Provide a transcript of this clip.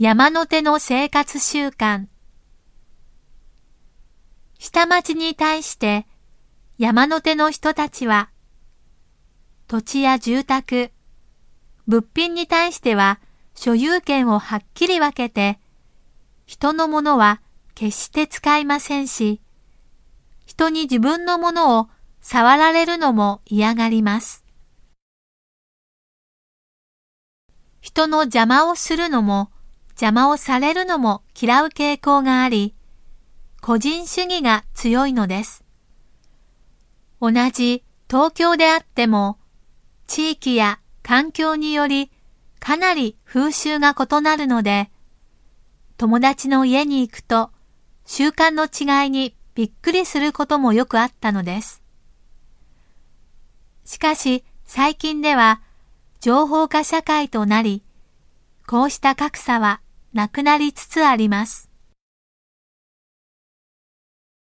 山手の生活習慣下町に対して山手の人たちは土地や住宅、物品に対しては所有権をはっきり分けて人のものは決して使いませんし人に自分のものを触られるのも嫌がります。人の邪魔をするのも邪魔をされるのも嫌う傾向があり、個人主義が強いのです。同じ東京であっても、地域や環境によりかなり風習が異なるので、友達の家に行くと習慣の違いにびっくりすることもよくあったのです。しかし最近では情報化社会となり、こうした格差はなくなりつつあります。